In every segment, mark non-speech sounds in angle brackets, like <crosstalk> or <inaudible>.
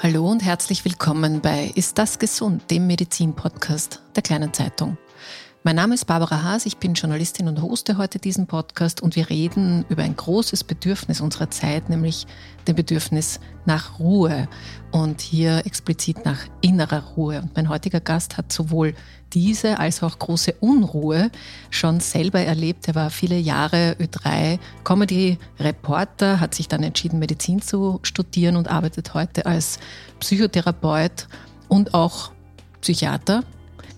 Hallo und herzlich willkommen bei Ist das gesund, dem Medizin-Podcast der kleinen Zeitung. Mein Name ist Barbara Haas, ich bin Journalistin und hoste heute diesen Podcast und wir reden über ein großes Bedürfnis unserer Zeit, nämlich dem Bedürfnis nach Ruhe und hier explizit nach innerer Ruhe. Und mein heutiger Gast hat sowohl diese als auch große Unruhe schon selber erlebt. Er war viele Jahre Ö3 Comedy-Reporter, hat sich dann entschieden, Medizin zu studieren und arbeitet heute als Psychotherapeut und auch Psychiater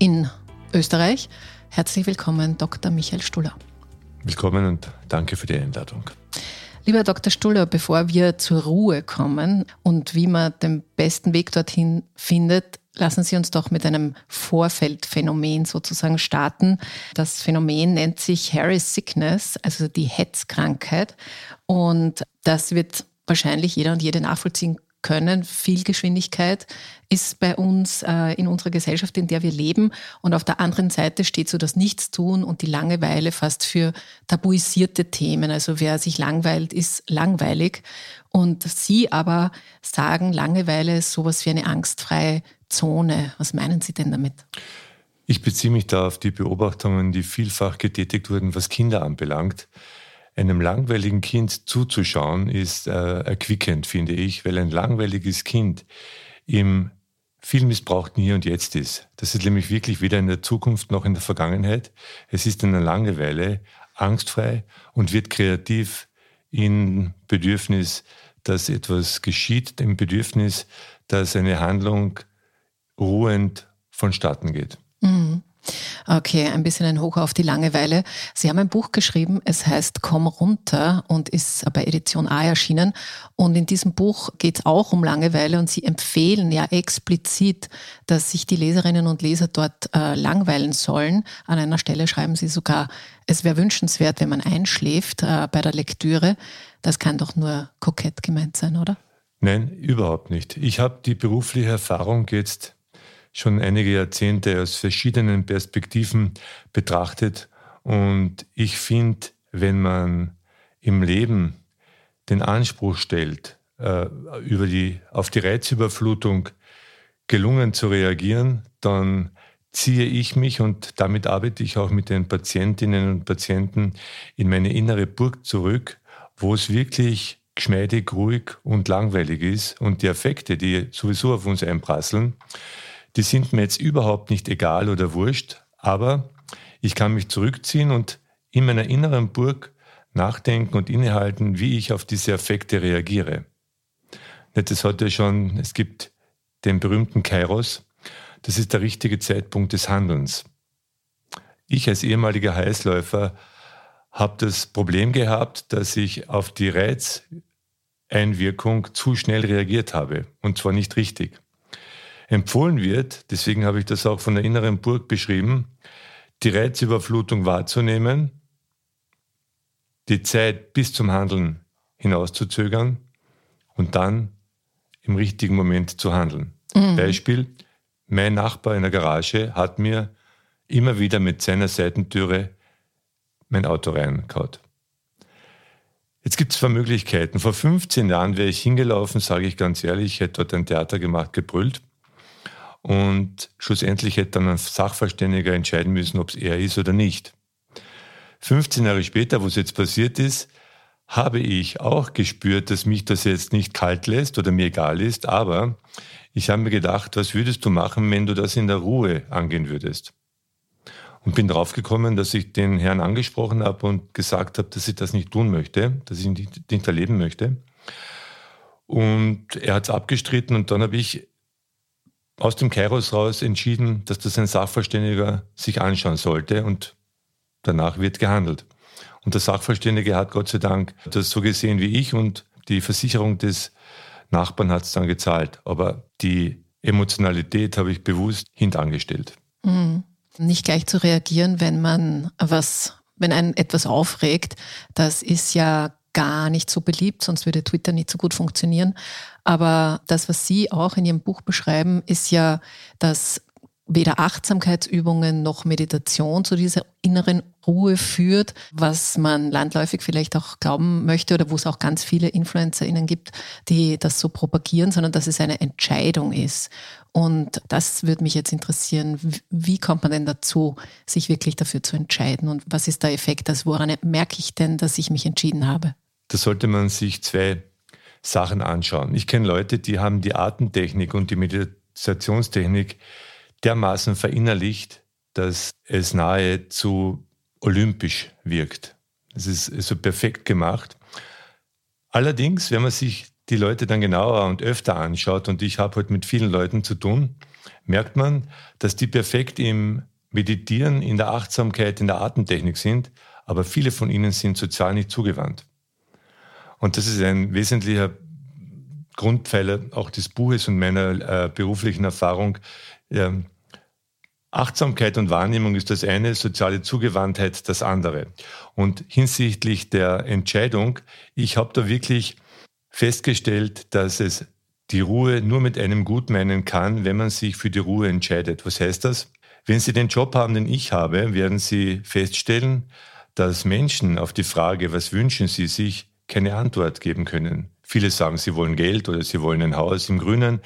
in Österreich. Herzlich willkommen, Dr. Michael Stuller. Willkommen und danke für die Einladung. Lieber Dr. Stuller, bevor wir zur Ruhe kommen und wie man den besten Weg dorthin findet, lassen Sie uns doch mit einem Vorfeldphänomen sozusagen starten. Das Phänomen nennt sich Harris Sickness, also die Hetzkrankheit. Und das wird wahrscheinlich jeder und jede nachvollziehen können. Viel Geschwindigkeit ist bei uns äh, in unserer Gesellschaft, in der wir leben. Und auf der anderen Seite steht so das Nichtstun und die Langeweile fast für tabuisierte Themen. Also wer sich langweilt, ist langweilig. Und Sie aber sagen, Langeweile ist sowas wie eine angstfreie Zone. Was meinen Sie denn damit? Ich beziehe mich da auf die Beobachtungen, die vielfach getätigt wurden, was Kinder anbelangt. Einem langweiligen Kind zuzuschauen ist äh, erquickend, finde ich, weil ein langweiliges Kind im viel missbrauchten Hier und Jetzt ist. Das ist nämlich wirklich weder in der Zukunft noch in der Vergangenheit. Es ist in der Langeweile angstfrei und wird kreativ in Bedürfnis, dass etwas geschieht, im Bedürfnis, dass eine Handlung ruhend vonstatten geht. Mhm. Okay, ein bisschen ein Hoch auf die Langeweile. Sie haben ein Buch geschrieben, es heißt Komm runter und ist bei Edition A erschienen. Und in diesem Buch geht es auch um Langeweile und Sie empfehlen ja explizit, dass sich die Leserinnen und Leser dort äh, langweilen sollen. An einer Stelle schreiben Sie sogar, es wäre wünschenswert, wenn man einschläft äh, bei der Lektüre. Das kann doch nur kokett gemeint sein, oder? Nein, überhaupt nicht. Ich habe die berufliche Erfahrung jetzt schon einige Jahrzehnte aus verschiedenen Perspektiven betrachtet. Und ich finde, wenn man im Leben den Anspruch stellt, äh, über die, auf die Reizüberflutung gelungen zu reagieren, dann ziehe ich mich und damit arbeite ich auch mit den Patientinnen und Patienten in meine innere Burg zurück, wo es wirklich geschmeidig, ruhig und langweilig ist und die Effekte, die sowieso auf uns einprasseln, die sind mir jetzt überhaupt nicht egal oder wurscht, aber ich kann mich zurückziehen und in meiner inneren Burg nachdenken und innehalten, wie ich auf diese Effekte reagiere. Das hat ja schon, es gibt den berühmten Kairos, das ist der richtige Zeitpunkt des Handelns. Ich als ehemaliger Heißläufer habe das Problem gehabt, dass ich auf die Reizeinwirkung zu schnell reagiert habe und zwar nicht richtig empfohlen wird, deswegen habe ich das auch von der inneren Burg beschrieben, die Reizüberflutung wahrzunehmen, die Zeit bis zum Handeln hinauszuzögern und dann im richtigen Moment zu handeln. Mhm. Beispiel, mein Nachbar in der Garage hat mir immer wieder mit seiner Seitentüre mein Auto reingehaut. Jetzt gibt es zwei Möglichkeiten. Vor 15 Jahren wäre ich hingelaufen, sage ich ganz ehrlich, ich hätte dort ein Theater gemacht, gebrüllt. Und schlussendlich hätte dann ein Sachverständiger entscheiden müssen, ob es er ist oder nicht. 15 Jahre später, wo es jetzt passiert ist, habe ich auch gespürt, dass mich das jetzt nicht kalt lässt oder mir egal ist, aber ich habe mir gedacht, was würdest du machen, wenn du das in der Ruhe angehen würdest? Und bin draufgekommen, dass ich den Herrn angesprochen habe und gesagt habe, dass ich das nicht tun möchte, dass ich nicht, nicht erleben möchte. Und er hat es abgestritten und dann habe ich aus dem Kairos raus entschieden, dass das ein Sachverständiger sich anschauen sollte und danach wird gehandelt. Und der Sachverständige hat Gott sei Dank das so gesehen wie ich und die Versicherung des Nachbarn hat es dann gezahlt. Aber die Emotionalität habe ich bewusst hintangestellt. Mhm. Nicht gleich zu reagieren, wenn man was, wenn einen etwas aufregt, das ist ja gar nicht so beliebt, sonst würde Twitter nicht so gut funktionieren. Aber das, was Sie auch in Ihrem Buch beschreiben, ist ja, dass weder Achtsamkeitsübungen noch Meditation zu dieser inneren Ruhe führt, was man landläufig vielleicht auch glauben möchte oder wo es auch ganz viele InfluencerInnen gibt, die das so propagieren, sondern dass es eine Entscheidung ist. Und das würde mich jetzt interessieren. Wie kommt man denn dazu, sich wirklich dafür zu entscheiden? Und was ist der Effekt? Also woran merke ich denn, dass ich mich entschieden habe? Da sollte man sich zwei Sachen anschauen. Ich kenne Leute, die haben die Atemtechnik und die Meditationstechnik dermaßen verinnerlicht, dass es nahezu olympisch wirkt. Es ist so perfekt gemacht. Allerdings, wenn man sich die Leute dann genauer und öfter anschaut, und ich habe heute mit vielen Leuten zu tun, merkt man, dass die perfekt im Meditieren, in der Achtsamkeit, in der Atemtechnik sind, aber viele von ihnen sind sozial nicht zugewandt. Und das ist ein wesentlicher Grundpfeiler auch des Buches und meiner äh, beruflichen Erfahrung. Ähm, Achtsamkeit und Wahrnehmung ist das eine, soziale Zugewandtheit das andere. Und hinsichtlich der Entscheidung, ich habe da wirklich festgestellt, dass es die Ruhe nur mit einem Gut meinen kann, wenn man sich für die Ruhe entscheidet. Was heißt das? Wenn Sie den Job haben, den ich habe, werden Sie feststellen, dass Menschen auf die Frage, was wünschen Sie sich, keine Antwort geben können. Viele sagen, sie wollen Geld oder sie wollen ein Haus im Grünen.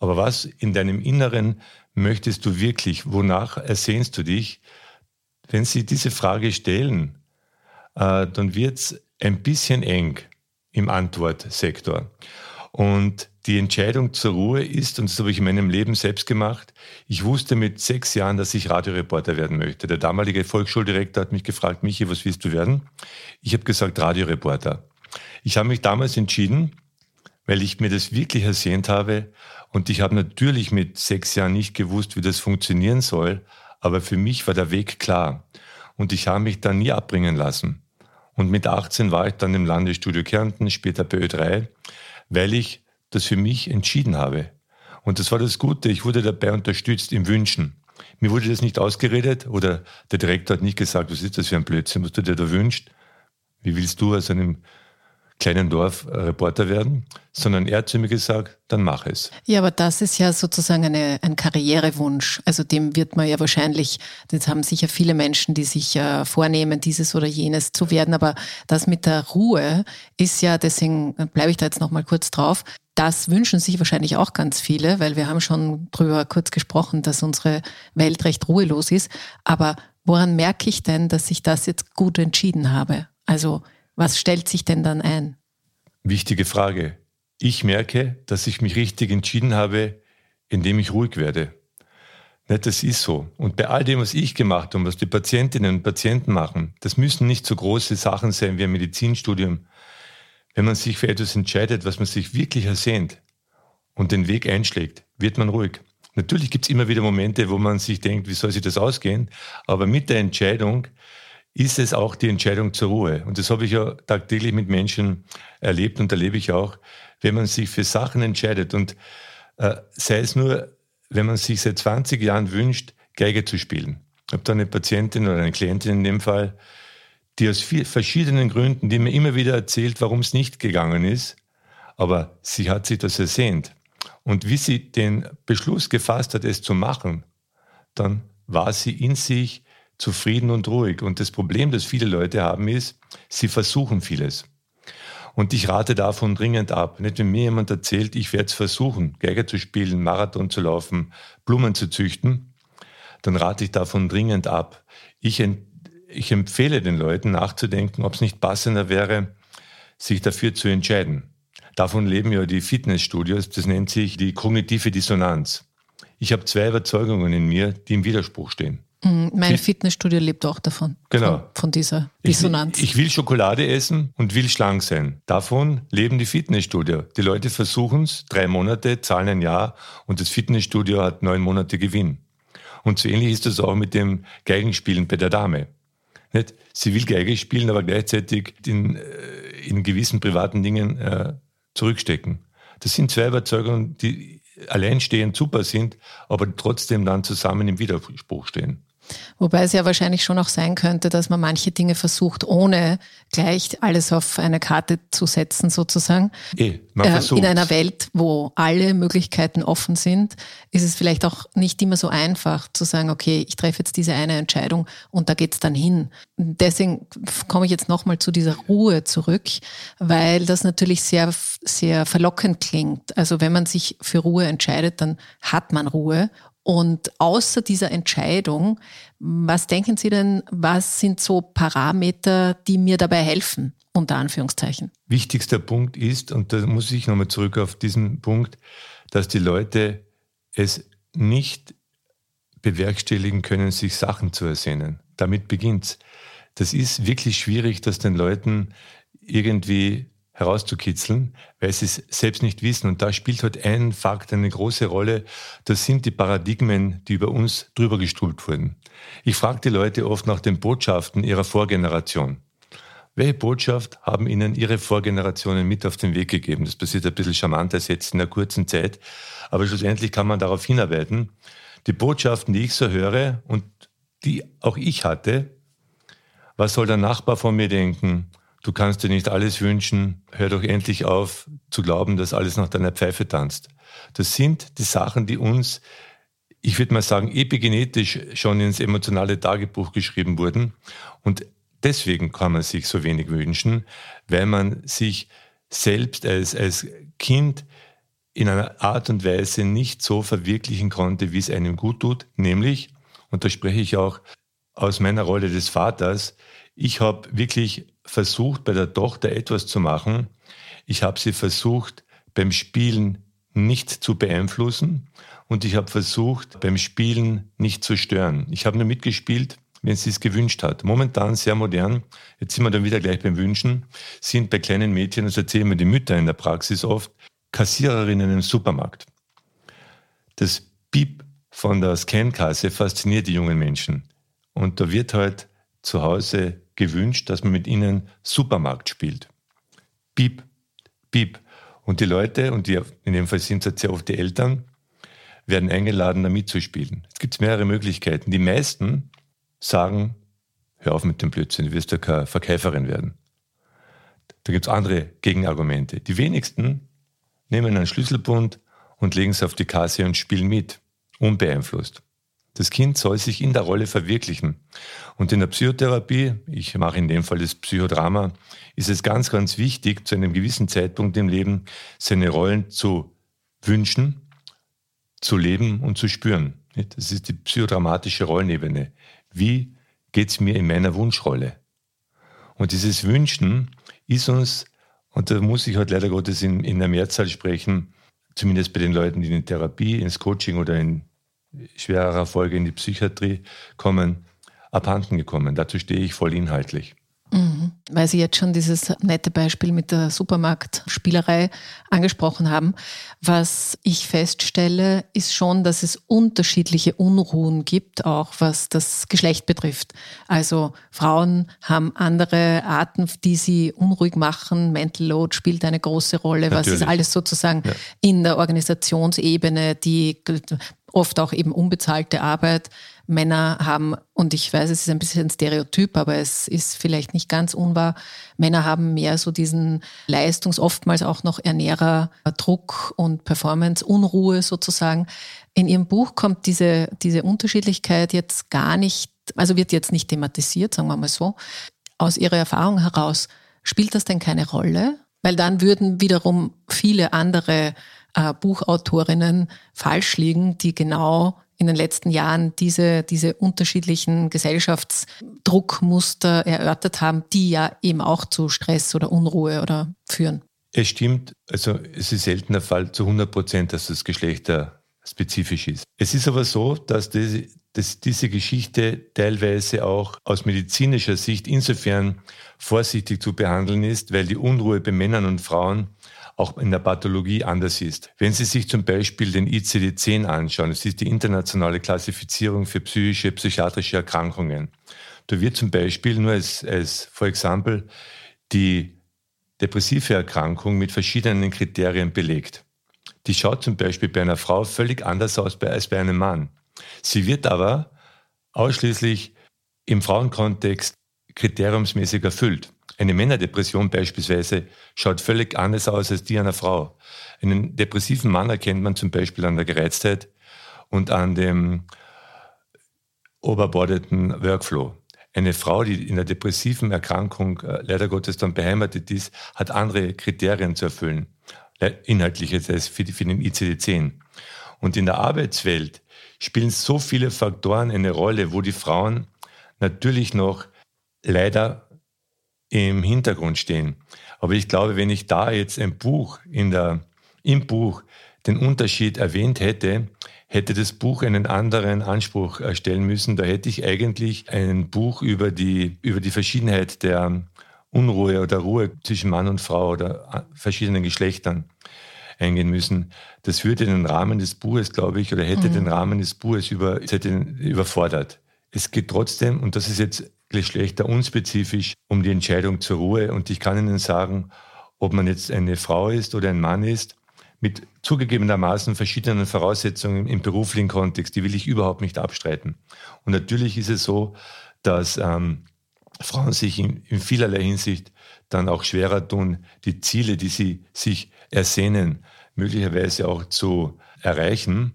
Aber was in deinem Inneren möchtest du wirklich? Wonach ersehnst du dich? Wenn sie diese Frage stellen, äh, dann wird es ein bisschen eng im Antwortsektor. Und die Entscheidung zur Ruhe ist, und das habe ich in meinem Leben selbst gemacht, ich wusste mit sechs Jahren, dass ich Radioreporter werden möchte. Der damalige Volksschuldirektor hat mich gefragt, Michi, was willst du werden? Ich habe gesagt, Radioreporter. Ich habe mich damals entschieden, weil ich mir das wirklich ersehnt habe und ich habe natürlich mit sechs Jahren nicht gewusst, wie das funktionieren soll, aber für mich war der Weg klar und ich habe mich da nie abbringen lassen. Und mit 18 war ich dann im Landesstudio Kärnten, später bei Ö3, weil ich das für mich entschieden habe. Und das war das Gute, ich wurde dabei unterstützt im Wünschen. Mir wurde das nicht ausgeredet oder der Direktor hat nicht gesagt, was ist das für ein Blödsinn, was du dir da wünschst. Wie willst du aus einem kleinen Dorf Reporter werden, sondern er hat zu mir gesagt, dann mach es. Ja, aber das ist ja sozusagen eine, ein Karrierewunsch. Also dem wird man ja wahrscheinlich, das haben sicher viele Menschen, die sich äh, vornehmen, dieses oder jenes zu werden. Aber das mit der Ruhe ist ja, deswegen bleibe ich da jetzt nochmal kurz drauf, das wünschen sich wahrscheinlich auch ganz viele, weil wir haben schon drüber kurz gesprochen, dass unsere Welt recht ruhelos ist. Aber woran merke ich denn, dass ich das jetzt gut entschieden habe? Also was stellt sich denn dann ein? Wichtige Frage. Ich merke, dass ich mich richtig entschieden habe, indem ich ruhig werde. Das ist so. Und bei all dem, was ich gemacht habe und was die Patientinnen und Patienten machen, das müssen nicht so große Sachen sein wie ein Medizinstudium. Wenn man sich für etwas entscheidet, was man sich wirklich ersehnt und den Weg einschlägt, wird man ruhig. Natürlich gibt es immer wieder Momente, wo man sich denkt, wie soll sich das ausgehen? Aber mit der Entscheidung ist es auch die Entscheidung zur Ruhe. Und das habe ich ja tagtäglich mit Menschen erlebt und erlebe ich auch, wenn man sich für Sachen entscheidet und äh, sei es nur, wenn man sich seit 20 Jahren wünscht, Geige zu spielen. Ich habe da eine Patientin oder eine Klientin in dem Fall, die aus verschiedenen Gründen, die mir immer wieder erzählt, warum es nicht gegangen ist, aber sie hat sich das ersehnt. Und wie sie den Beschluss gefasst hat, es zu machen, dann war sie in sich zufrieden und ruhig. Und das Problem, das viele Leute haben, ist, sie versuchen vieles. Und ich rate davon dringend ab. Nicht, wenn mir jemand erzählt, ich werde es versuchen, Geiger zu spielen, Marathon zu laufen, Blumen zu züchten, dann rate ich davon dringend ab. Ich, ich empfehle den Leuten nachzudenken, ob es nicht passender wäre, sich dafür zu entscheiden. Davon leben ja die Fitnessstudios, das nennt sich die kognitive Dissonanz. Ich habe zwei Überzeugungen in mir, die im Widerspruch stehen. Mhm, mein Fitnessstudio lebt auch davon. Genau. Von, von dieser Dissonanz. Ich, ich, will Schokolade essen und will schlank sein. Davon leben die Fitnessstudio. Die Leute versuchen es, drei Monate, zahlen ein Jahr und das Fitnessstudio hat neun Monate Gewinn. Und so ähnlich ist das auch mit dem Geigenspielen bei der Dame. Nicht? Sie will Geige spielen, aber gleichzeitig in, äh, in gewissen privaten Dingen äh, zurückstecken. Das sind zwei Überzeugungen, die alleinstehend super sind, aber trotzdem dann zusammen im Widerspruch stehen. Wobei es ja wahrscheinlich schon auch sein könnte, dass man manche Dinge versucht, ohne gleich alles auf eine Karte zu setzen, sozusagen. Eh, man äh, in einer Welt, wo alle Möglichkeiten offen sind, ist es vielleicht auch nicht immer so einfach zu sagen, okay, ich treffe jetzt diese eine Entscheidung und da geht's dann hin. Deswegen komme ich jetzt nochmal zu dieser Ruhe zurück, weil das natürlich sehr, sehr verlockend klingt. Also wenn man sich für Ruhe entscheidet, dann hat man Ruhe und außer dieser Entscheidung, was denken Sie denn, was sind so Parameter, die mir dabei helfen, unter Anführungszeichen? Wichtigster Punkt ist, und da muss ich nochmal zurück auf diesen Punkt, dass die Leute es nicht bewerkstelligen können, sich Sachen zu ersehnen. Damit beginnt's. Das ist wirklich schwierig, dass den Leuten irgendwie herauszukitzeln, weil sie es selbst nicht wissen. Und da spielt halt ein Fakt eine große Rolle. Das sind die Paradigmen, die über uns drüber gestrubelt wurden. Ich frage die Leute oft nach den Botschaften ihrer Vorgeneration. Welche Botschaft haben Ihnen Ihre Vorgenerationen mit auf den Weg gegeben? Das passiert ein bisschen charmanter jetzt in einer kurzen Zeit, aber schlussendlich kann man darauf hinarbeiten. Die Botschaften, die ich so höre und die auch ich hatte, was soll der Nachbar von mir denken? Du kannst dir nicht alles wünschen, hör doch endlich auf zu glauben, dass alles nach deiner Pfeife tanzt. Das sind die Sachen, die uns, ich würde mal sagen, epigenetisch schon ins emotionale Tagebuch geschrieben wurden. Und deswegen kann man sich so wenig wünschen, weil man sich selbst als, als Kind in einer Art und Weise nicht so verwirklichen konnte, wie es einem gut tut, nämlich, und da spreche ich auch aus meiner Rolle des Vaters, ich habe wirklich versucht, bei der Tochter etwas zu machen. Ich habe sie versucht, beim Spielen nicht zu beeinflussen und ich habe versucht, beim Spielen nicht zu stören. Ich habe nur mitgespielt, wenn sie es gewünscht hat. Momentan sehr modern, jetzt sind wir dann wieder gleich beim Wünschen, sind bei kleinen Mädchen, das erzählen mir die Mütter in der Praxis oft, Kassiererinnen im Supermarkt. Das Piep von der Scankasse fasziniert die jungen Menschen. Und da wird halt zu Hause gewünscht, dass man mit ihnen Supermarkt spielt. Piep, piep. Und die Leute, und die, in dem Fall sind es sehr oft die Eltern, werden eingeladen, da mitzuspielen. Es gibt mehrere Möglichkeiten. Die meisten sagen, hör auf mit dem Blödsinn, du wirst ja keine Verkäuferin werden. Da gibt es andere Gegenargumente. Die wenigsten nehmen einen Schlüsselbund und legen es auf die Kasse und spielen mit, unbeeinflusst. Das Kind soll sich in der Rolle verwirklichen. Und in der Psychotherapie, ich mache in dem Fall das Psychodrama, ist es ganz, ganz wichtig, zu einem gewissen Zeitpunkt im Leben seine Rollen zu wünschen, zu leben und zu spüren. Das ist die psychodramatische Rollenebene. Wie geht es mir in meiner Wunschrolle? Und dieses Wünschen ist uns, und da muss ich halt leider Gottes in, in der Mehrzahl sprechen, zumindest bei den Leuten, die in Therapie, ins Coaching oder in schwererer Folge in die Psychiatrie kommen, abhanden gekommen. Dazu stehe ich voll inhaltlich. Mhm. Weil Sie jetzt schon dieses nette Beispiel mit der Supermarktspielerei angesprochen haben. Was ich feststelle, ist schon, dass es unterschiedliche Unruhen gibt, auch was das Geschlecht betrifft. Also Frauen haben andere Arten, die sie unruhig machen. Mental Load spielt eine große Rolle. Natürlich. Was ist alles sozusagen ja. in der Organisationsebene, die oft auch eben unbezahlte Arbeit. Männer haben, und ich weiß, es ist ein bisschen ein Stereotyp, aber es ist vielleicht nicht ganz unwahr, Männer haben mehr so diesen Leistungs-, oftmals auch noch Ernährer-Druck und Performance-Unruhe sozusagen. In Ihrem Buch kommt diese, diese Unterschiedlichkeit jetzt gar nicht, also wird jetzt nicht thematisiert, sagen wir mal so. Aus Ihrer Erfahrung heraus, spielt das denn keine Rolle? Weil dann würden wiederum viele andere äh, Buchautorinnen falsch liegen, die genau in den letzten Jahren diese, diese unterschiedlichen Gesellschaftsdruckmuster erörtert haben, die ja eben auch zu Stress oder Unruhe oder führen. Es stimmt, also es ist selten der Fall zu 100 Prozent, dass das Geschlechter spezifisch ist. Es ist aber so, dass, die, dass diese Geschichte teilweise auch aus medizinischer Sicht insofern vorsichtig zu behandeln ist, weil die Unruhe bei Männern und Frauen auch in der Pathologie anders ist. Wenn Sie sich zum Beispiel den ICD-10 anschauen, das ist die internationale Klassifizierung für psychische, psychiatrische Erkrankungen. Da wird zum Beispiel nur als, als for example die depressive Erkrankung mit verschiedenen Kriterien belegt. Die schaut zum Beispiel bei einer Frau völlig anders aus als bei einem Mann. Sie wird aber ausschließlich im Frauenkontext kriteriumsmäßig erfüllt. Eine Männerdepression beispielsweise schaut völlig anders aus als die einer Frau. Einen depressiven Mann erkennt man zum Beispiel an der Gereiztheit und an dem oberbordeten Workflow. Eine Frau, die in der depressiven Erkrankung äh, leider Gottes dann beheimatet ist, hat andere Kriterien zu erfüllen, inhaltlich jetzt als für, für den ICD-10. Und in der Arbeitswelt spielen so viele Faktoren eine Rolle, wo die Frauen natürlich noch leider im Hintergrund stehen. Aber ich glaube, wenn ich da jetzt ein Buch in der, im Buch den Unterschied erwähnt hätte, hätte das Buch einen anderen Anspruch erstellen müssen. Da hätte ich eigentlich ein Buch über die, über die Verschiedenheit der Unruhe oder Ruhe zwischen Mann und Frau oder verschiedenen Geschlechtern eingehen müssen. Das würde den Rahmen des Buches, glaube ich, oder hätte mhm. den Rahmen des Buches über, hätte überfordert. Es geht trotzdem, und das ist jetzt Geschlechter unspezifisch um die Entscheidung zur Ruhe. Und ich kann Ihnen sagen, ob man jetzt eine Frau ist oder ein Mann ist, mit zugegebenermaßen verschiedenen Voraussetzungen im beruflichen Kontext, die will ich überhaupt nicht abstreiten. Und natürlich ist es so, dass ähm, Frauen sich in, in vielerlei Hinsicht dann auch schwerer tun, die Ziele, die sie sich ersehnen, möglicherweise auch zu erreichen.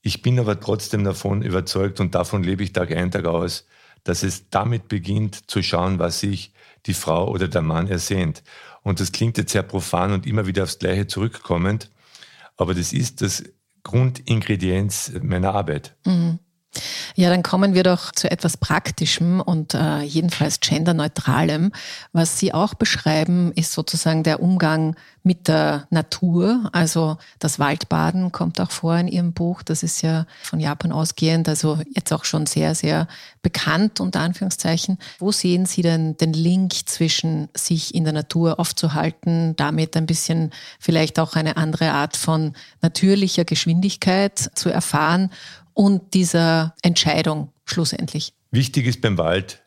Ich bin aber trotzdem davon überzeugt und davon lebe ich Tag ein, Tag aus, dass es damit beginnt zu schauen, was sich die Frau oder der Mann ersehnt. Und das klingt jetzt sehr profan und immer wieder aufs Gleiche zurückkommend, aber das ist das Grundingredienz meiner Arbeit. Mhm. Ja, dann kommen wir doch zu etwas Praktischem und äh, jedenfalls genderneutralem. Was Sie auch beschreiben, ist sozusagen der Umgang mit der Natur. Also das Waldbaden kommt auch vor in Ihrem Buch. Das ist ja von Japan ausgehend, also jetzt auch schon sehr, sehr bekannt, unter Anführungszeichen. Wo sehen Sie denn den Link zwischen sich in der Natur aufzuhalten, damit ein bisschen vielleicht auch eine andere Art von natürlicher Geschwindigkeit zu erfahren und dieser Entscheidung schlussendlich. Wichtig ist beim Wald,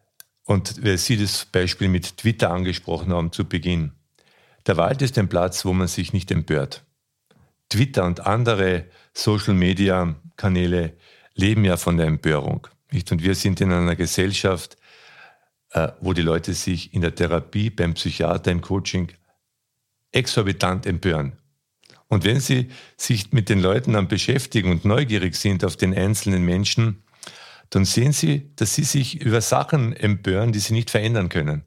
und wer Sie das Beispiel mit Twitter angesprochen haben zu Beginn, der Wald ist ein Platz, wo man sich nicht empört. Twitter und andere Social-Media-Kanäle leben ja von der Empörung. Nicht? Und wir sind in einer Gesellschaft, äh, wo die Leute sich in der Therapie, beim Psychiater, im Coaching exorbitant empören. Und wenn Sie sich mit den Leuten dann beschäftigen und neugierig sind auf den einzelnen Menschen, dann sehen Sie, dass sie sich über Sachen empören, die sie nicht verändern können.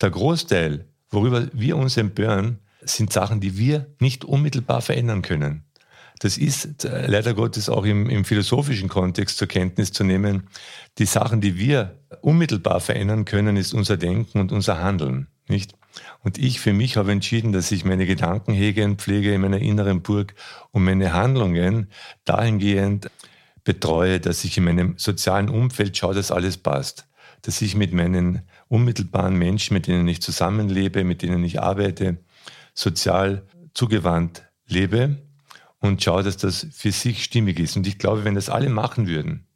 Der Großteil, worüber wir uns empören, sind Sachen, die wir nicht unmittelbar verändern können. Das ist äh, leider Gottes auch im, im philosophischen Kontext zur Kenntnis zu nehmen. Die Sachen, die wir unmittelbar verändern können, ist unser Denken und unser Handeln, nicht? Und ich für mich habe entschieden, dass ich meine Gedanken hege und pflege in meiner inneren Burg und meine Handlungen dahingehend betreue, dass ich in meinem sozialen Umfeld schaue, dass alles passt. Dass ich mit meinen unmittelbaren Menschen, mit denen ich zusammenlebe, mit denen ich arbeite, sozial zugewandt lebe und schaue, dass das für sich stimmig ist. Und ich glaube, wenn das alle machen würden,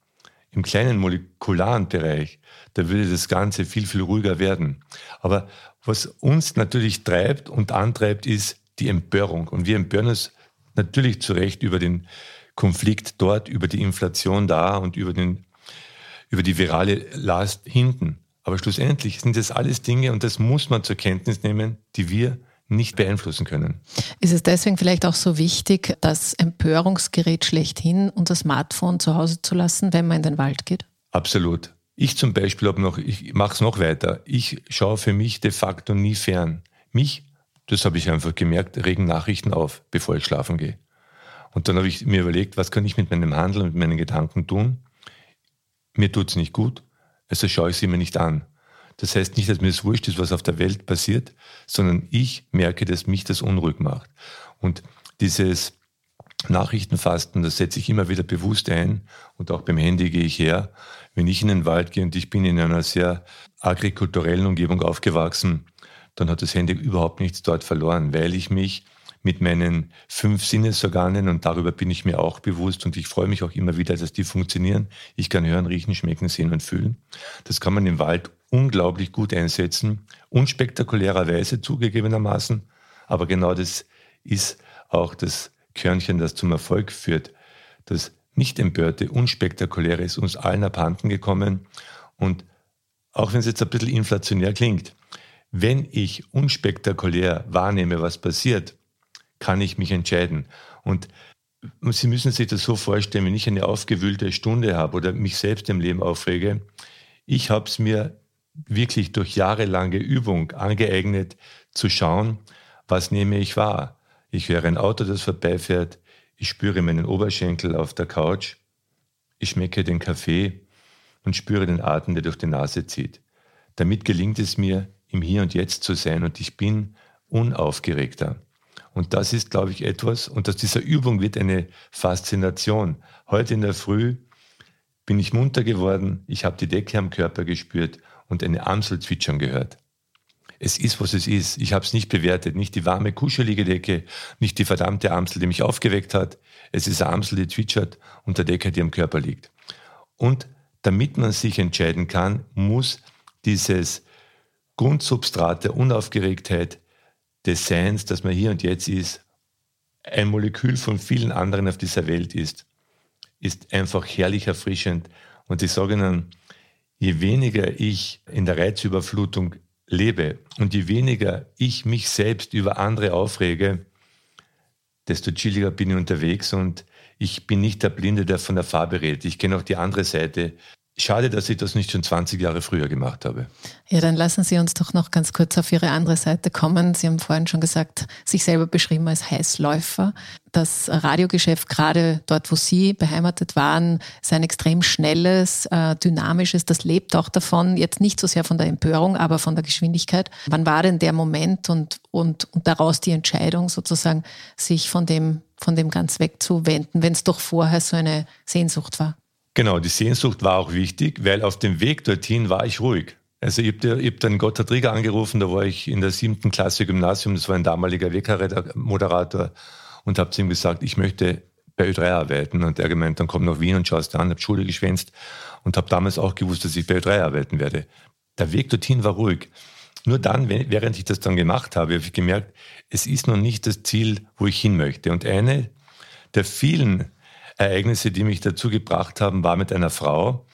im kleinen molekularen Bereich, da würde das Ganze viel, viel ruhiger werden. Aber was uns natürlich treibt und antreibt, ist die Empörung. Und wir empören uns natürlich zu Recht über den Konflikt dort, über die Inflation da und über, den, über die virale Last hinten. Aber schlussendlich sind das alles Dinge, und das muss man zur Kenntnis nehmen, die wir nicht beeinflussen können. Ist es deswegen vielleicht auch so wichtig, das Empörungsgerät schlechthin, unser Smartphone zu Hause zu lassen, wenn man in den Wald geht? Absolut. Ich zum Beispiel habe noch, ich mache es noch weiter. Ich schaue für mich de facto nie fern. Mich, das habe ich einfach gemerkt, regen Nachrichten auf, bevor ich schlafen gehe. Und dann habe ich mir überlegt, was kann ich mit meinem Handeln, mit meinen Gedanken tun? Mir tut es nicht gut, also schaue ich sie mir nicht an. Das heißt nicht, dass mir das wurscht ist, was auf der Welt passiert, sondern ich merke, dass mich das unruhig macht. Und dieses Nachrichtenfasten, das setze ich immer wieder bewusst ein und auch beim Handy gehe ich her. Wenn ich in den Wald gehe und ich bin in einer sehr agrikulturellen Umgebung aufgewachsen, dann hat das Handy überhaupt nichts dort verloren, weil ich mich mit meinen fünf Sinnesorganen und darüber bin ich mir auch bewusst und ich freue mich auch immer wieder, dass die funktionieren. Ich kann hören, riechen, schmecken, sehen und fühlen. Das kann man im Wald unglaublich gut einsetzen, unspektakulärerweise zugegebenermaßen, aber genau das ist auch das Körnchen, das zum Erfolg führt. Das nicht empörte, unspektakuläre ist uns allen abhanden gekommen und auch wenn es jetzt ein bisschen inflationär klingt, wenn ich unspektakulär wahrnehme, was passiert, kann ich mich entscheiden. Und Sie müssen sich das so vorstellen, wenn ich eine aufgewühlte Stunde habe oder mich selbst im Leben aufrege, ich habe es mir wirklich durch jahrelange Übung angeeignet, zu schauen, was nehme ich wahr. Ich höre ein Auto, das vorbeifährt, ich spüre meinen Oberschenkel auf der Couch, ich schmecke den Kaffee und spüre den Atem, der durch die Nase zieht. Damit gelingt es mir, im Hier und Jetzt zu sein und ich bin unaufgeregter. Und das ist, glaube ich, etwas, und aus dieser Übung wird eine Faszination. Heute in der Früh bin ich munter geworden, ich habe die Decke am Körper gespürt und eine Amsel zwitschern gehört. Es ist, was es ist. Ich habe es nicht bewertet. Nicht die warme, kuschelige Decke, nicht die verdammte Amsel, die mich aufgeweckt hat. Es ist eine Amsel, die zwitschert und der Decke, die am Körper liegt. Und damit man sich entscheiden kann, muss dieses Grundsubstrat der Unaufgeregtheit des Seins, dass man hier und jetzt ist, ein Molekül von vielen anderen auf dieser Welt ist, ist einfach herrlich erfrischend. Und ich sage Ihnen, je weniger ich in der Reizüberflutung lebe und je weniger ich mich selbst über andere aufrege, desto chilliger bin ich unterwegs und ich bin nicht der Blinde, der von der Farbe redet. Ich kenne auch die andere Seite. Schade, dass ich das nicht schon 20 Jahre früher gemacht habe. Ja, dann lassen Sie uns doch noch ganz kurz auf Ihre andere Seite kommen. Sie haben vorhin schon gesagt, sich selber beschrieben als Heißläufer. Das Radiogeschäft, gerade dort, wo Sie beheimatet waren, ist ein extrem schnelles, äh, dynamisches. Das lebt auch davon, jetzt nicht so sehr von der Empörung, aber von der Geschwindigkeit. Wann war denn der Moment und, und, und daraus die Entscheidung sozusagen, sich von dem, von dem ganz wegzuwenden, wenn es doch vorher so eine Sehnsucht war? Genau, die Sehnsucht war auch wichtig, weil auf dem Weg dorthin war ich ruhig. Also ich habe hab dann Gotthard Rieger angerufen, da war ich in der siebten Klasse Gymnasium, das war ein damaliger WK-Moderator und habe zu ihm gesagt, ich möchte bei Ö3 arbeiten. Und er gemeint, dann komm nach Wien und schaust an, habe Schule geschwänzt und habe damals auch gewusst, dass ich bei Ö3 arbeiten werde. Der Weg dorthin war ruhig. Nur dann, während ich das dann gemacht habe, habe ich gemerkt, es ist noch nicht das Ziel, wo ich hin möchte. Und eine der vielen Ereignisse, die mich dazu gebracht haben, war mit einer Frau.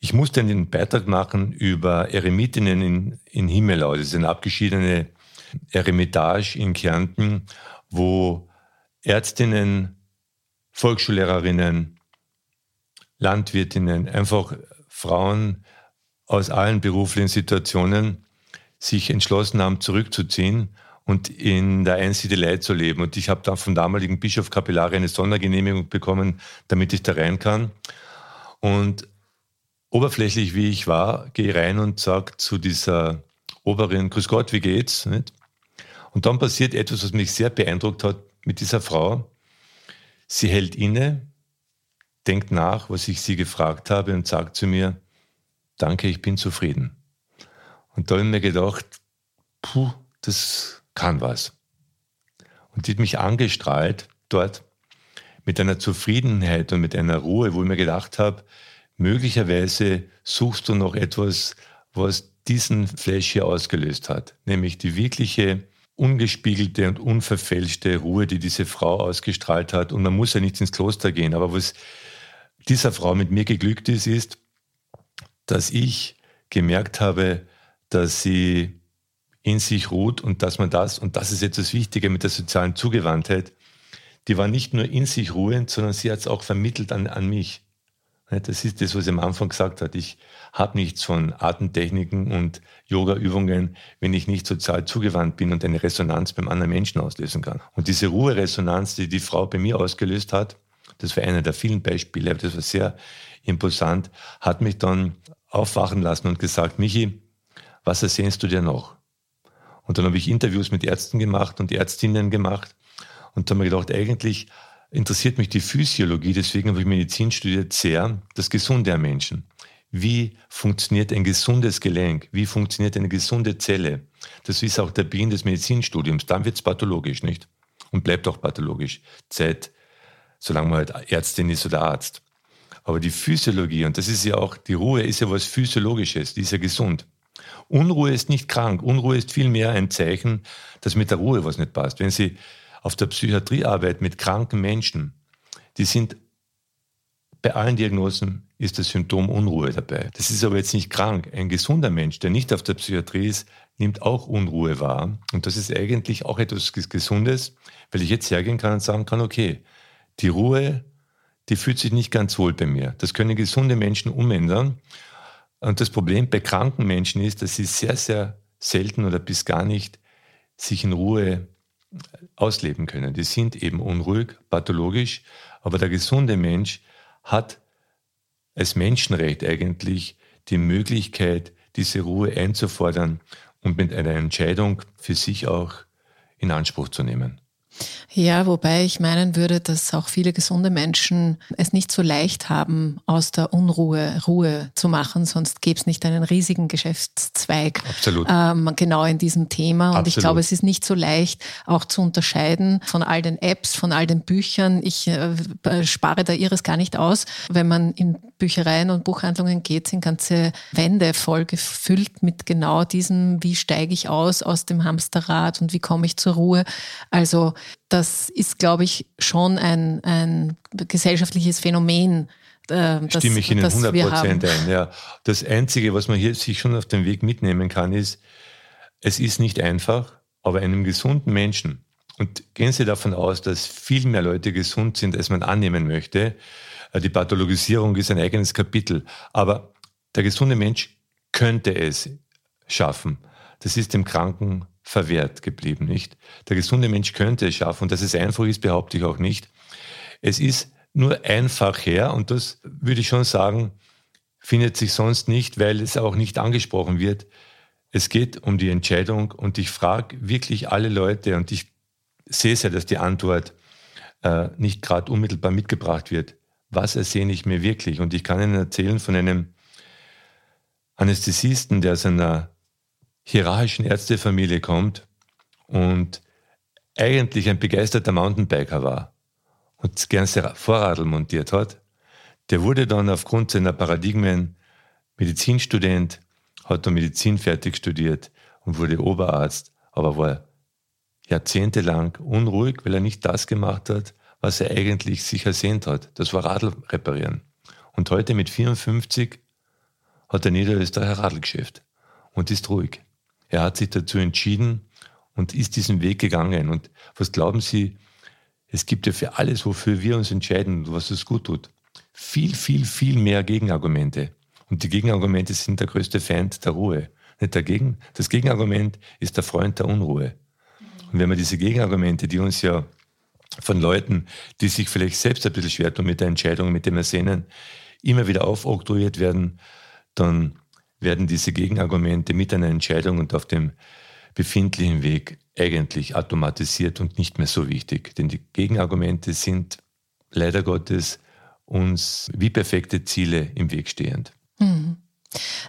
Ich musste einen Beitrag machen über Eremitinnen in, in Himmelau. Das ist eine abgeschiedene Eremitage in Kärnten, wo Ärztinnen, Volksschullehrerinnen, Landwirtinnen, einfach Frauen aus allen beruflichen Situationen sich entschlossen haben, zurückzuziehen und in der Einsiedelei zu leben. Und ich habe dann vom damaligen Bischof Capellari eine Sondergenehmigung bekommen, damit ich da rein kann. Und oberflächlich wie ich war, gehe rein und sage zu dieser Oberin, Grüß Gott, wie geht's? Und dann passiert etwas, was mich sehr beeindruckt hat mit dieser Frau. Sie hält inne, denkt nach, was ich sie gefragt habe und sagt zu mir, danke, ich bin zufrieden. Und da habe ich mir gedacht, puh, das kann was. Und die hat mich angestrahlt dort mit einer Zufriedenheit und mit einer Ruhe, wo ich mir gedacht habe, möglicherweise suchst du noch etwas, was diesen Flash hier ausgelöst hat, nämlich die wirkliche ungespiegelte und unverfälschte Ruhe, die diese Frau ausgestrahlt hat. Und man muss ja nicht ins Kloster gehen, aber was dieser Frau mit mir geglückt ist, ist, dass ich gemerkt habe, dass sie in sich ruht und dass man das, und das ist jetzt das Wichtige mit der sozialen Zugewandtheit, die war nicht nur in sich ruhend, sondern sie hat es auch vermittelt an, an mich. Das ist das, was sie am Anfang gesagt hat. Ich habe nichts von Atemtechniken und Yoga-Übungen, wenn ich nicht sozial zugewandt bin und eine Resonanz beim anderen Menschen auslösen kann. Und diese Ruheresonanz, die die Frau bei mir ausgelöst hat, das war einer der vielen Beispiele, das war sehr imposant, hat mich dann aufwachen lassen und gesagt, Michi, was ersehnst du dir noch? Und dann habe ich Interviews mit Ärzten gemacht und Ärztinnen gemacht und dann habe ich gedacht, eigentlich interessiert mich die Physiologie, deswegen habe ich Medizin studiert, sehr, das Gesunde am Menschen. Wie funktioniert ein gesundes Gelenk? Wie funktioniert eine gesunde Zelle? Das ist auch der Beginn des Medizinstudiums. Dann wird es pathologisch, nicht? Und bleibt auch pathologisch. Zeit, solange man halt Ärztin ist oder Arzt. Aber die Physiologie, und das ist ja auch, die Ruhe ist ja was Physiologisches, die ist ja gesund. Unruhe ist nicht krank. Unruhe ist vielmehr ein Zeichen, dass mit der Ruhe was nicht passt. Wenn Sie auf der Psychiatrie arbeiten mit kranken Menschen, die sind bei allen Diagnosen ist das Symptom Unruhe dabei. Das ist aber jetzt nicht krank. Ein gesunder Mensch, der nicht auf der Psychiatrie ist, nimmt auch Unruhe wahr. Und das ist eigentlich auch etwas Gesundes, weil ich jetzt hergehen kann und sagen kann, okay, die Ruhe, die fühlt sich nicht ganz wohl bei mir. Das können gesunde Menschen umändern. Und das Problem bei kranken Menschen ist, dass sie sehr, sehr selten oder bis gar nicht sich in Ruhe ausleben können. Die sind eben unruhig, pathologisch, aber der gesunde Mensch hat als Menschenrecht eigentlich die Möglichkeit, diese Ruhe einzufordern und mit einer Entscheidung für sich auch in Anspruch zu nehmen. Ja, wobei ich meinen würde, dass auch viele gesunde Menschen es nicht so leicht haben, aus der Unruhe Ruhe zu machen, sonst gäbe es nicht einen riesigen Geschäftszweig Absolut. Ähm, genau in diesem Thema. Und Absolut. ich glaube, es ist nicht so leicht auch zu unterscheiden von all den Apps, von all den Büchern. Ich äh, spare da ihres gar nicht aus. Wenn man in Büchereien und Buchhandlungen geht, sind ganze Wände voll gefüllt mit genau diesem, wie steige ich aus aus dem Hamsterrad und wie komme ich zur Ruhe. Also das ist, glaube ich, schon ein, ein gesellschaftliches Phänomen. Äh, das, Stimme ich Ihnen 100 Prozent ein. Ja. Das Einzige, was man hier sich schon auf den Weg mitnehmen kann, ist, es ist nicht einfach, aber einem gesunden Menschen, und gehen Sie davon aus, dass viel mehr Leute gesund sind, als man annehmen möchte. Äh, die Pathologisierung ist ein eigenes Kapitel. Aber der gesunde Mensch könnte es schaffen. Das ist dem Kranken verwehrt geblieben, nicht? Der gesunde Mensch könnte es schaffen und dass es einfach ist, behaupte ich auch nicht. Es ist nur einfach her und das würde ich schon sagen, findet sich sonst nicht, weil es auch nicht angesprochen wird. Es geht um die Entscheidung und ich frage wirklich alle Leute und ich sehe es ja, dass die Antwort äh, nicht gerade unmittelbar mitgebracht wird. Was ersehne ich mir wirklich? Und ich kann Ihnen erzählen von einem Anästhesisten, der aus einer hierarchischen Ärztefamilie kommt und eigentlich ein begeisterter Mountainbiker war und gern Vorradl montiert hat, der wurde dann aufgrund seiner Paradigmen Medizinstudent, hat dann Medizin fertig studiert und wurde Oberarzt, aber war jahrzehntelang unruhig, weil er nicht das gemacht hat, was er eigentlich sich ersehnt hat. Das war Radl reparieren. Und heute mit 54 hat er Niederösterreicher Radlgeschäft und ist ruhig. Er hat sich dazu entschieden und ist diesen Weg gegangen. Und was glauben Sie, es gibt ja für alles, wofür wir uns entscheiden und was es gut tut, viel, viel, viel mehr Gegenargumente. Und die Gegenargumente sind der größte Feind der Ruhe. Nicht dagegen. Das Gegenargument ist der Freund der Unruhe. Und wenn man diese Gegenargumente, die uns ja von Leuten, die sich vielleicht selbst ein bisschen schwer tun mit der Entscheidung, mit dem Ersehnen, immer wieder aufoktroyiert werden, dann werden diese Gegenargumente mit einer Entscheidung und auf dem befindlichen Weg eigentlich automatisiert und nicht mehr so wichtig. Denn die Gegenargumente sind leider Gottes uns wie perfekte Ziele im Weg stehend. Mhm.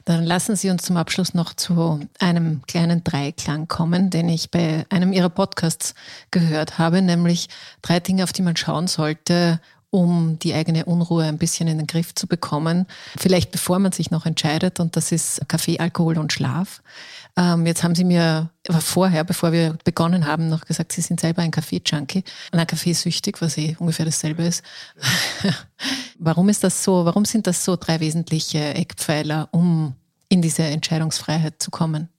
Dann lassen Sie uns zum Abschluss noch zu einem kleinen Dreiklang kommen, den ich bei einem Ihrer Podcasts gehört habe, nämlich drei Dinge, auf die man schauen sollte, um die eigene Unruhe ein bisschen in den Griff zu bekommen. Vielleicht bevor man sich noch entscheidet, und das ist Kaffee, Alkohol und Schlaf. Ähm, jetzt haben Sie mir vorher, bevor wir begonnen haben, noch gesagt, Sie sind selber ein Kaffee-Junkie, ein Kaffeesüchtig, was eh ungefähr dasselbe ist. <laughs> warum ist das so? Warum sind das so drei wesentliche Eckpfeiler, um in diese Entscheidungsfreiheit zu kommen?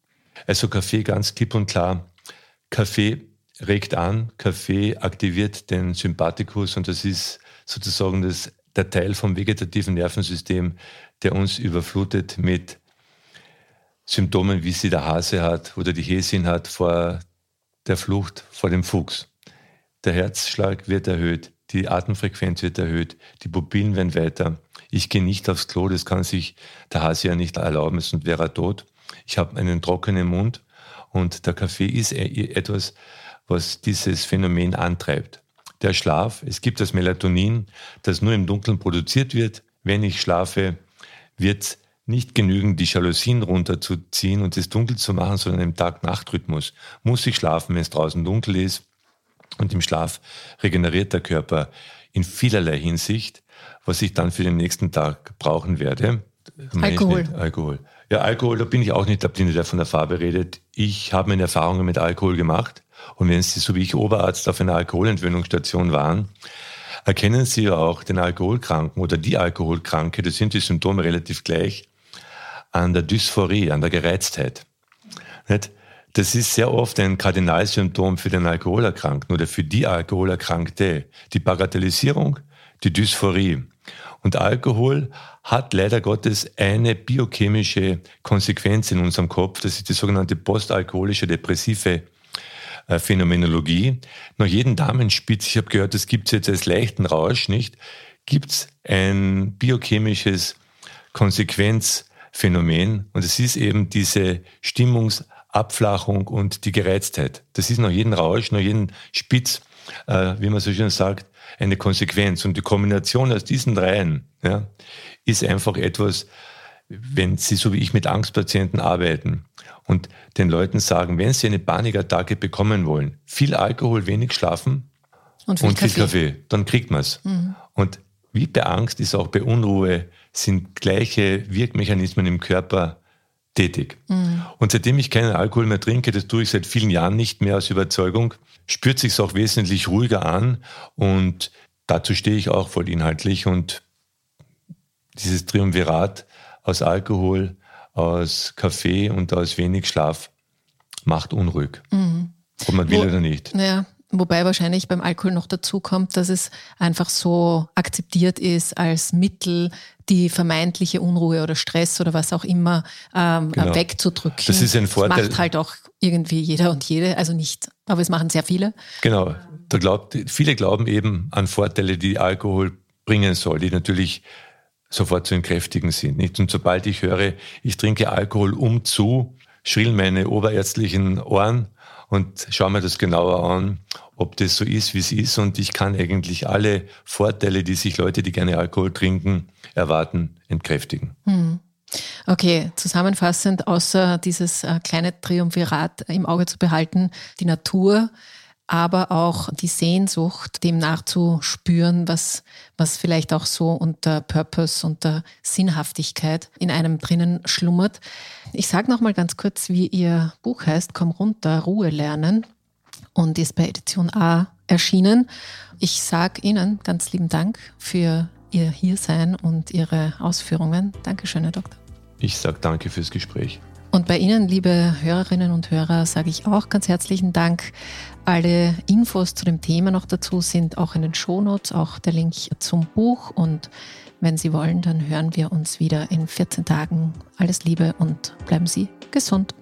Also Kaffee ganz klipp und klar. Kaffee regt an, Kaffee aktiviert den Sympathikus und das ist sozusagen das, der Teil vom vegetativen Nervensystem, der uns überflutet mit Symptomen, wie sie der Hase hat oder die Häsin hat vor der Flucht vor dem Fuchs. Der Herzschlag wird erhöht, die Atemfrequenz wird erhöht, die Pupillen werden weiter. Ich gehe nicht aufs Klo, das kann sich der Hase ja nicht erlauben, sonst wäre er tot. Ich habe einen trockenen Mund und der Kaffee ist e-, etwas, was dieses Phänomen antreibt. Der Schlaf. Es gibt das Melatonin, das nur im Dunkeln produziert wird. Wenn ich schlafe, wird nicht genügend, die Jalousien runterzuziehen und es dunkel zu machen, sondern im Tag-Nacht-Rhythmus muss ich schlafen, wenn es draußen dunkel ist. Und im Schlaf regeneriert der Körper in vielerlei Hinsicht, was ich dann für den nächsten Tag brauchen werde. Alkohol. Alkohol. Ja, Alkohol, da bin ich auch nicht der Blinde, der von der Farbe redet. Ich habe meine Erfahrungen mit Alkohol gemacht. Und wenn Sie, so wie ich Oberarzt auf einer Alkoholentwöhnungsstation waren, erkennen Sie auch den Alkoholkranken oder die Alkoholkranke, das sind die Symptome relativ gleich, an der Dysphorie, an der Gereiztheit. Nicht? Das ist sehr oft ein Kardinalsymptom für den Alkoholerkrankten oder für die Alkoholerkrankte. Die Bagatellisierung, die Dysphorie. Und Alkohol hat leider Gottes eine biochemische Konsequenz in unserem Kopf. Das ist die sogenannte postalkoholische depressive Phänomenologie. Nach jedem Damenspitz, ich habe gehört, das gibt es jetzt als leichten Rausch, nicht? Gibt es ein biochemisches Konsequenzphänomen und es ist eben diese Stimmungsabflachung und die Gereiztheit. Das ist nach jedem Rausch, nach jedem Spitz, äh, wie man so schön sagt, eine Konsequenz. Und die Kombination aus diesen dreien ja, ist einfach etwas, wenn Sie so wie ich mit Angstpatienten arbeiten und den Leuten sagen, wenn Sie eine Panikattacke bekommen wollen, viel Alkohol, wenig schlafen und viel, und viel Kaffee. Kaffee. dann kriegt man es. Mhm. Und wie bei Angst ist auch bei Unruhe, sind gleiche Wirkmechanismen im Körper tätig. Mhm. Und seitdem ich keinen Alkohol mehr trinke, das tue ich seit vielen Jahren nicht mehr aus Überzeugung, spürt sich auch wesentlich ruhiger an und dazu stehe ich auch voll inhaltlich und dieses Triumvirat aus Alkohol, aus Kaffee und aus wenig Schlaf macht unruhig. Mhm. Ob man will Wo, oder nicht. Ja, wobei wahrscheinlich beim Alkohol noch dazu kommt, dass es einfach so akzeptiert ist als Mittel, die vermeintliche Unruhe oder Stress oder was auch immer ähm, genau. wegzudrücken. Das ist ein Vorteil. Das macht halt auch irgendwie jeder und jede, also nicht, aber es machen sehr viele. Genau. Da glaubt, viele glauben eben an Vorteile, die Alkohol bringen soll, die natürlich sofort zu entkräftigen sind. Nicht? Und sobald ich höre, ich trinke Alkohol um zu, schrillen meine oberärztlichen Ohren und schaue mir das genauer an, ob das so ist, wie es ist. Und ich kann eigentlich alle Vorteile, die sich Leute, die gerne Alkohol trinken, erwarten, entkräftigen. Hm. Okay, zusammenfassend, außer dieses äh, kleine Triumvirat im Auge zu behalten, die Natur, aber auch die Sehnsucht, dem nachzuspüren, was, was vielleicht auch so unter Purpose, unter Sinnhaftigkeit in einem drinnen schlummert. Ich sage noch mal ganz kurz, wie Ihr Buch heißt, Komm runter, Ruhe lernen und ist bei Edition A erschienen. Ich sage Ihnen ganz lieben Dank für Ihr Hiersein und Ihre Ausführungen. Dankeschön, Herr Doktor. Ich sage danke fürs Gespräch. Und bei Ihnen, liebe Hörerinnen und Hörer, sage ich auch ganz herzlichen Dank. Alle Infos zu dem Thema noch dazu sind auch in den Shownotes, auch der Link zum Buch. Und wenn Sie wollen, dann hören wir uns wieder in 14 Tagen. Alles Liebe und bleiben Sie gesund.